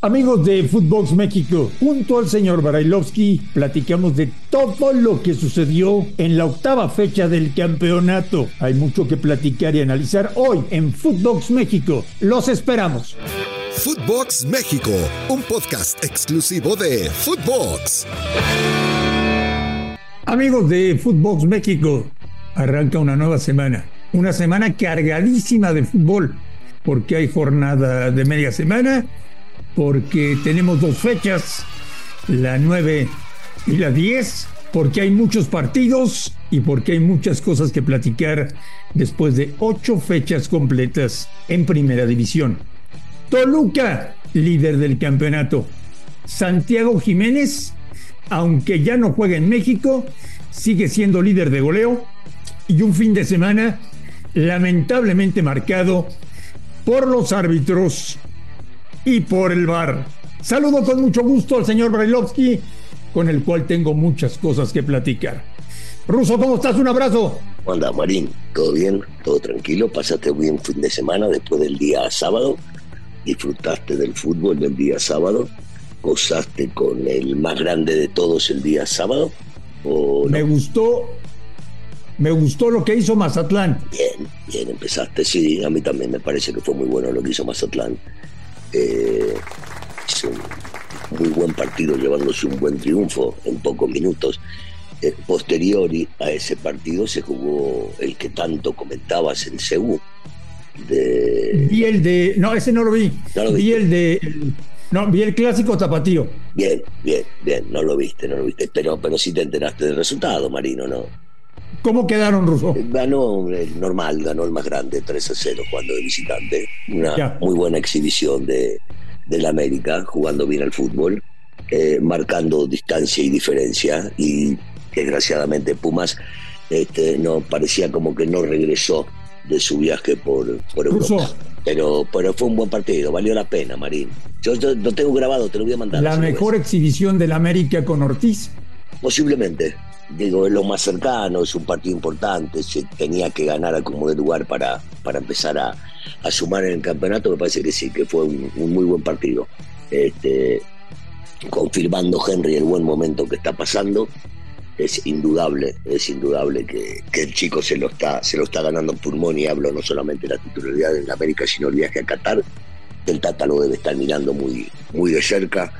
Amigos de Footbox México, junto al señor Barailovsky, platicamos de todo lo que sucedió en la octava fecha del campeonato. Hay mucho que platicar y analizar hoy en Footbox México. Los esperamos. Footbox México, un podcast exclusivo de Footbox. Amigos de Footbox México, arranca una nueva semana. Una semana cargadísima de fútbol, porque hay jornada de media semana porque tenemos dos fechas, la 9 y la 10, porque hay muchos partidos y porque hay muchas cosas que platicar después de ocho fechas completas en Primera División. Toluca, líder del campeonato. Santiago Jiménez, aunque ya no juega en México, sigue siendo líder de goleo y un fin de semana lamentablemente marcado por los árbitros y por el bar. Saludo con mucho gusto al señor Brailovsky, con el cual tengo muchas cosas que platicar. Ruso, ¿cómo estás? Un abrazo. Hola, Marín, ¿todo bien? ¿Todo tranquilo? ¿Pasaste buen fin de semana después del día sábado? ¿Disfrutaste del fútbol del día sábado? ¿Gozaste con el más grande de todos el día sábado? Me gustó me gustó lo que hizo Mazatlán. Bien, bien, empezaste, sí, a mí también me parece que fue muy bueno lo que hizo Mazatlán eh, hizo un muy buen partido llevándose un buen triunfo en pocos minutos. Eh, posteriori a ese partido se jugó el que tanto comentabas en Seúl. De... Vi el de. No, ese no lo vi. vi el de. no, vi el clásico tapatío. Bien, bien, bien. No lo viste, no lo viste. Pero, pero sí te enteraste del resultado, Marino, ¿no? ¿Cómo quedaron, Russo? Ganó el normal, ganó el más grande, 3 a 0 cuando de visitante. Una muy buena exhibición de, del América, jugando bien al fútbol, eh, marcando distancia y diferencia. Y desgraciadamente Pumas este, no parecía como que no regresó de su viaje por, por Europa. Pero, pero fue un buen partido, valió la pena, Marín. Yo, lo tengo grabado, te lo voy a mandar. ¿La mejor exhibición del América con Ortiz? Posiblemente, digo, es lo más cercano, es un partido importante, se tenía que ganar a como de lugar para, para empezar a, sumar en el campeonato, me parece que sí, que fue un, muy buen partido. Este, confirmando Henry el buen momento que está pasando, es indudable, es indudable que, el chico se lo está, se lo está ganando en pulmón y hablo no solamente de la titularidad en América, sino el viaje a Qatar. El Tata lo debe estar mirando muy, muy de cerca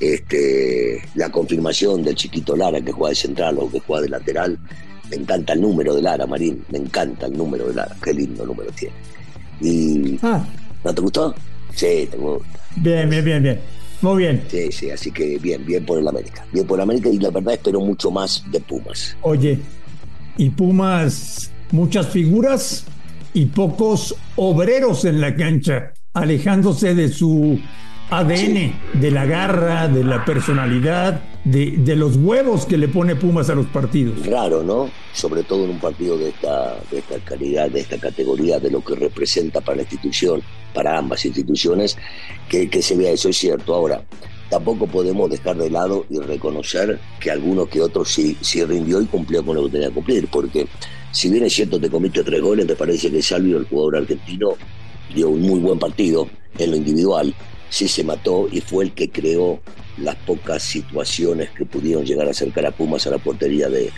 este, la confirmación del chiquito Lara que juega de central o que juega de lateral. Me encanta el número de Lara, Marín. Me encanta el número de Lara. Qué lindo número tiene. Y, ah. ¿No te gustó? Sí, te gusta. Bien, bien, bien, bien. Muy bien. Sí, sí, así que bien, bien por el América. Bien por el América y la verdad espero mucho más de Pumas. Oye, y Pumas, muchas figuras y pocos obreros en la cancha, alejándose de su ADN, de la garra, de la personalidad, de, los huevos que le pone Pumas a los partidos. Raro, ¿no? Sobre todo en un partido de esta, de esta calidad, de esta categoría, de lo que representa para la institución, para ambas instituciones, que, que se vea eso, es cierto. Ahora, tampoco podemos dejar de lado y reconocer que algunos que otros sí, sí rindió y cumplió con lo que tenía que cumplir, porque si bien es cierto te comiste tres goles, te parece que Salvio, el jugador argentino, dio un muy buen partido en lo individual, sí se mató y fue el que creó las pocas situaciones que pudieron llegar a acercar a Pumas a la portería de,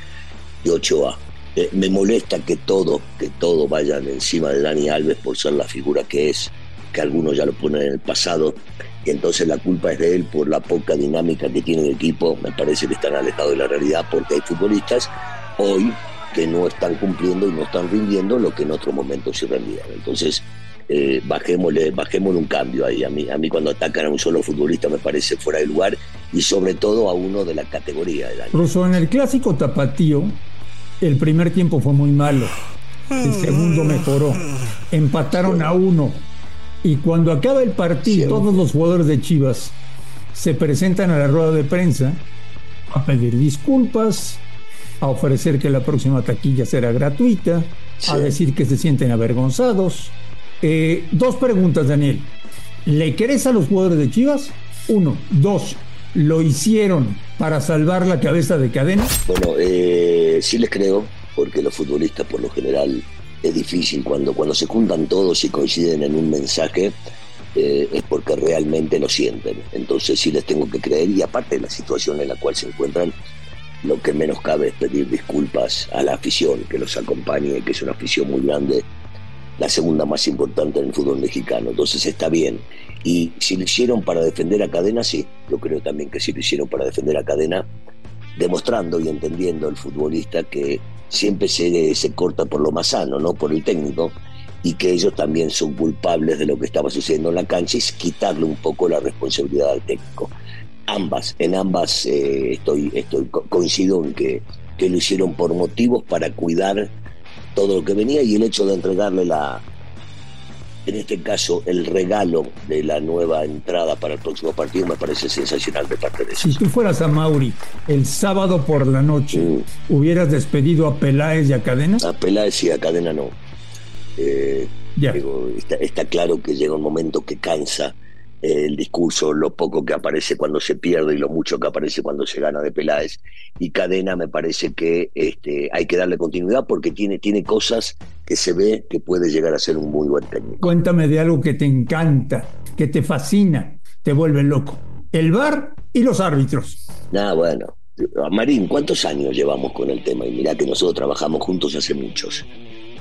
de Ochoa. Eh, me molesta que todo, que todo vayan encima de Dani Alves por ser la figura que es, que algunos ya lo ponen en el pasado, y entonces la culpa es de él por la poca dinámica que tiene el equipo. Me parece que están alejados de la realidad porque hay futbolistas hoy que no están cumpliendo y no están rindiendo lo que en otro momento sí rendían. Entonces, eh, bajémosle, bajémosle un cambio ahí. A mí, a mí cuando atacan a un solo futbolista me parece fuera de lugar y sobre todo a uno de la categoría del año. en el clásico tapatío, el primer tiempo fue muy malo, el segundo mejoró, empataron a uno. Y cuando acaba el partido, todos los jugadores de Chivas se presentan a la rueda de prensa a pedir disculpas, a ofrecer que la próxima taquilla será gratuita, a decir que se sienten avergonzados, eh, dos preguntas, Daniel. ¿Le crees a los jugadores de Chivas? Uno. Dos. ¿Lo hicieron para salvar la cabeza de cadena? Bueno, eh, sí les creo, porque los futbolistas por lo general es difícil cuando, cuando se juntan todos y coinciden en un mensaje. eh, es porque realmente lo sienten. Entonces sí les tengo que creer y aparte de la situación en la cual se encuentran, lo que menos cabe es pedir disculpas a la afición que los acompañe, que es una afición muy grande, la segunda más importante en el fútbol mexicano. Entonces está bien. Y si lo hicieron para defender a Cadena, sí, yo creo también que si lo hicieron para defender a Cadena, demostrando y entendiendo el futbolista que siempre se, se corta por lo más sano, no por el técnico, y que ellos también son culpables de lo que estaba sucediendo en la cancha, es quitarle un poco la responsabilidad al técnico. Ambas, en ambas eh, estoy, estoy coincido en que, que lo hicieron por motivos para cuidar todo lo que venía y el hecho de entregarle la, en este caso, el regalo de la nueva entrada para el próximo partido me parece sensacional de parte de ellos. Si tú fueras a Mauri el sábado por la noche, mm. ¿hubieras despedido a Peláez y a Cadena? A Peláez y a Cadena no. Eh, está, claro que llega un momento que cansa el discurso, lo poco que aparece cuando se pierde y lo mucho que aparece cuando se gana de Peláez. Y Cadena me parece que este, hay que darle continuidad porque tiene, tiene cosas que se ve que puede llegar a ser un muy buen técnico. Cuéntame de algo que te encanta, que te fascina, te vuelve loco. El bar y los árbitros. Ah, bueno. Marín, ¿cuántos años llevamos con el tema? Y mira que nosotros trabajamos juntos hace muchos.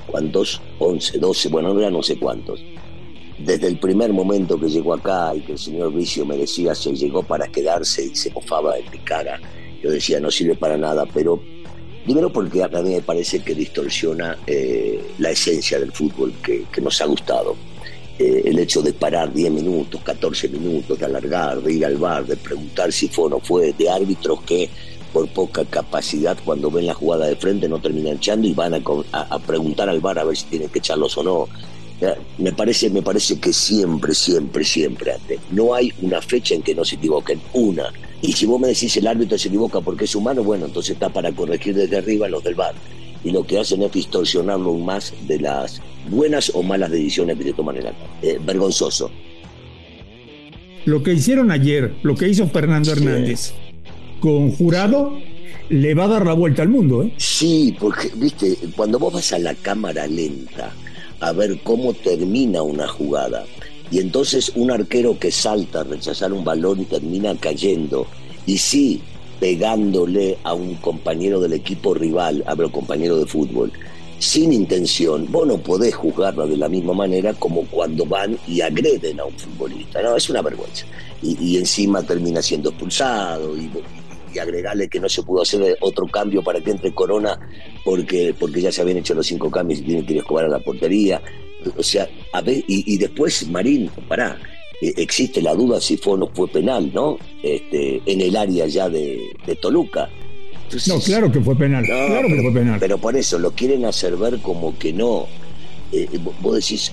¿cuántos? 11, 12, bueno, ahora no sé cuántos. Desde el primer momento que llegó acá y que el señor Vicio me decía se llegó para quedarse y se mofaba de mi cara, yo decía no sirve para nada, pero primero porque a mí me parece que distorsiona eh, la esencia del fútbol que, nos ha gustado. Eh, el hecho de parar 10 minutos, 14 minutos, de alargar, de ir al bar, de preguntar si fue o no fue, de árbitros que por poca capacidad cuando ven la jugada de frente no terminan echando y van a, preguntar al bar a ver si tienen que echarlos o no. Me parece, me parece que siempre, siempre, siempre antes. No hay una fecha en que no se equivoquen. Una. Y si vos me decís el árbitro se equivoca porque es humano, bueno, entonces está para corregir desde arriba los del bar. Y lo que hacen es distorsionarlo aún más de las buenas o malas decisiones que se toman en la eh, Vergonzoso. Lo que hicieron ayer, lo que hizo Fernando Hernández con jurado le va a dar la vuelta al mundo. ¿eh? Sí, porque, viste, cuando vos vas a la cámara lenta a ver cómo termina una jugada, y entonces un arquero que salta a rechazar un balón y termina cayendo, y sí, pegándole a un compañero del equipo rival, hablo compañero de fútbol, sin intención, vos no podés juzgarla de la misma manera como cuando van y agreden a un futbolista. No, es una vergüenza. Y, y encima termina siendo expulsado y, y agregarle que no se pudo hacer otro cambio para que entre Corona porque, porque ya se habían hecho los cinco cambios y tiene que ir a escobar a la portería. O sea, a ver, y, después Marín, pará, eh, existe la duda si fue o no fue penal, ¿no? Este, en el área ya de, Toluca. no, claro que fue penal, claro que fue penal. Pero por eso lo quieren hacer ver como que no. Eh, vos decís,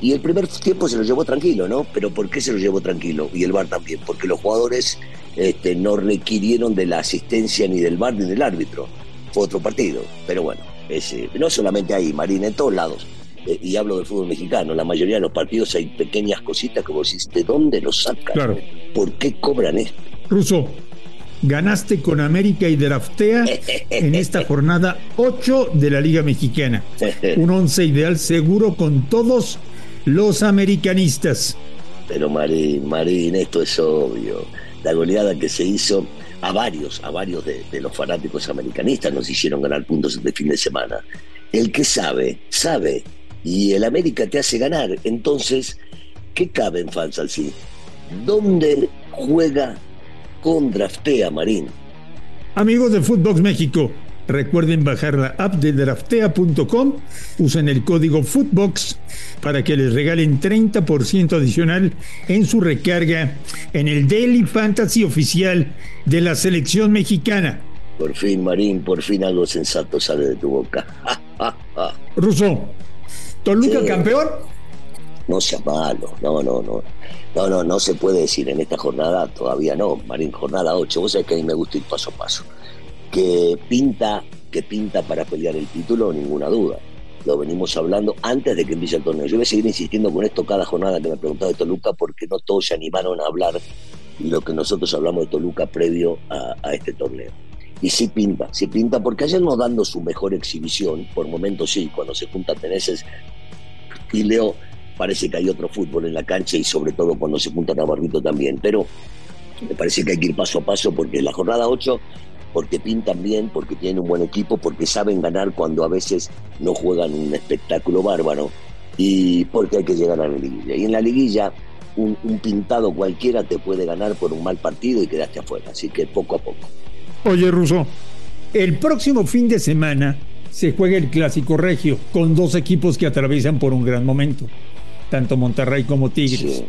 y el primer tiempo se lo llevó tranquilo, ¿no? Pero ¿por qué se lo llevó tranquilo? Y el VAR también, porque los jugadores este, no requirieron de la asistencia ni del VAR ni del árbitro. Fue otro partido, pero bueno, ese, no solamente ahí, Marina, en todos lados. Eh, y hablo del fútbol mexicano, la mayoría de los partidos hay pequeñas cositas que vos decís, ¿de dónde lo sacan? Claro. ¿Por qué cobran esto? Ruso, ganaste con América y Draftea en esta jornada 8 de la Liga Mexicana. Un once ideal seguro con todos los americanistas. Pero Marín, Marín, esto es obvio. La goleada que se hizo a varios, a varios de, los fanáticos americanistas nos hicieron ganar puntos de fin de semana. El que sabe, sabe. Y el América te hace ganar. Entonces, ¿qué cabe en Fansalsi? ¿Dónde juega con Draftea Marín. Amigos de Footbox México, recuerden bajar la app de draftea.com, usen el código Footbox para que les regalen 30% adicional en su recarga en el Daily Fantasy oficial de la selección mexicana. Por fin, Marín, por fin algo sensato sale de tu boca. Ruso, ¿Toluca campeón? No sea malo, no, no, no. No, no, no se puede decir en esta jornada, todavía no, Marín, jornada 8. Vos sabés que a mí me gusta ir paso a paso. Que pinta, que pinta para pelear el título, ninguna duda. Lo venimos hablando antes de que empiece el torneo. Yo voy a seguir insistiendo con esto cada jornada que me preguntado de Toluca, porque no todos se animaron a hablar lo que nosotros hablamos de Toluca previo a, a este torneo. Y sí pinta, sí pinta, porque ayer no dando su mejor exhibición, por momentos sí, cuando se juntan teneses y Leo parece que hay otro fútbol en la cancha y sobre todo cuando se junta Navarrito también. Pero me parece que hay que ir paso a paso porque la jornada 8 porque pintan bien, porque tienen un buen equipo, porque saben ganar cuando a veces no juegan un espectáculo bárbaro y porque hay que llegar a la liguilla. Y en la liguilla un, pintado cualquiera te puede ganar por un mal partido y quedaste afuera, así que poco a poco. Oye, Russo, el próximo fin de semana se juega el Clásico Regio con dos equipos que atraviesan por un gran momento, tanto Monterrey como Tigres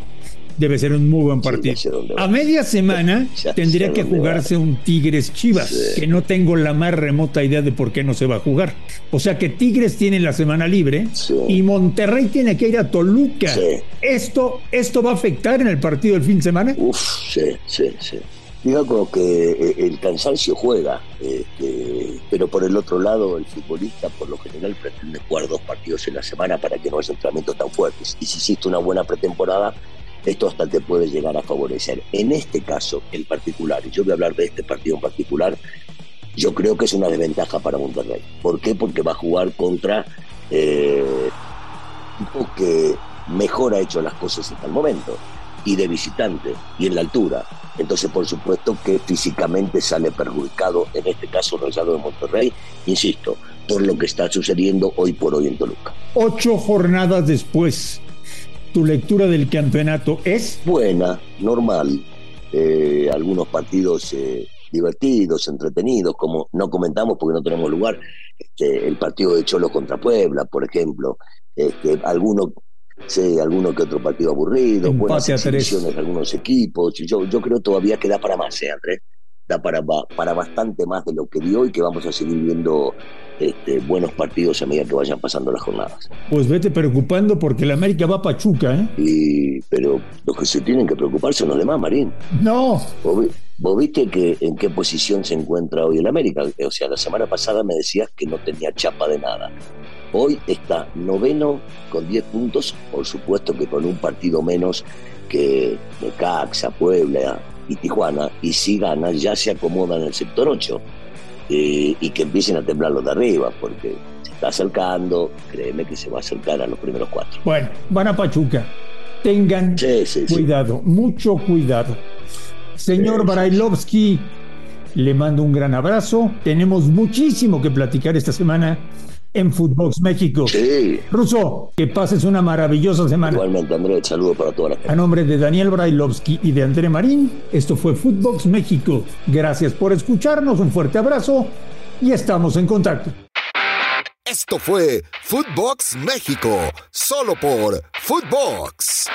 debe ser un muy buen partido. a media semana tendría que jugarse un Tigres Chivas, que no tengo la más remota idea de por qué no se va a jugar. O sea que Tigres tiene la semana libre y Monterrey tiene que ir a Toluca. ¿Esto, ¿Esto va a afectar en el partido del fin de semana? Uf, sí, sí, sí. Digo que eh, el cansancio juega, este, pero por el otro lado, el futbolista por lo general pretende jugar dos partidos en la semana para que no haya entrenamientos tan fuertes. Y si hiciste una buena pretemporada, esto hasta te puede llegar a favorecer. En este caso, en particular, y yo voy a hablar de este partido en particular, yo creo que es una desventaja para Monterrey. ¿Por qué? Porque va a jugar contra eh, tipo que mejor ha hecho las cosas hasta el momento, y de visitante, y en la altura. Entonces, por supuesto que físicamente sale perjudicado, en este caso Rayado de Monterrey, insisto, por lo que está sucediendo hoy por hoy en Toluca. Ocho jornadas después, ¿Tu lectura del campeonato es? Buena, normal. Eh, algunos partidos eh, divertidos, entretenidos, como no comentamos porque no tenemos lugar, este, el partido de Cholo contra Puebla, por ejemplo, este, alguno, sí, alguno que otro partido aburrido, buenas exhibiciones de algunos equipos, yo, yo creo todavía que da para más, ¿eh, Andrés? Da para, para bastante más de lo que dio y que vamos a seguir viendo este, buenos partidos a medida que vayan pasando las jornadas. Pues vete preocupando porque el América va a Pachuca, ¿eh? Y, pero los que se tienen que preocupar son los demás, Marín. No. ¿Vos, viste que, en qué posición se encuentra hoy el América? O sea, la semana pasada me decías que no tenía chapa de nada. Hoy está noveno con 10 puntos, por supuesto que con un partido menos que Caxa, Puebla y Tijuana, y si gana ya se acomoda en el sector 8 y que empiecen a temblar los de arriba, porque se está acercando, créeme que se va a acercar a los primeros cuatro. Bueno, van a Pachuca. Tengan cuidado, mucho cuidado. Señor Barailovsky, le mando un gran abrazo. Tenemos muchísimo que platicar esta semana en Footbox México. Sí. Ruso, que pases una maravillosa semana. Igualmente, André, saludo para toda la gente. A nombre de Daniel Brailovsky y de André Marín, esto fue Footbox México. Gracias por escucharnos, un fuerte abrazo y estamos en contacto. Esto fue Footbox México, solo por Footbox.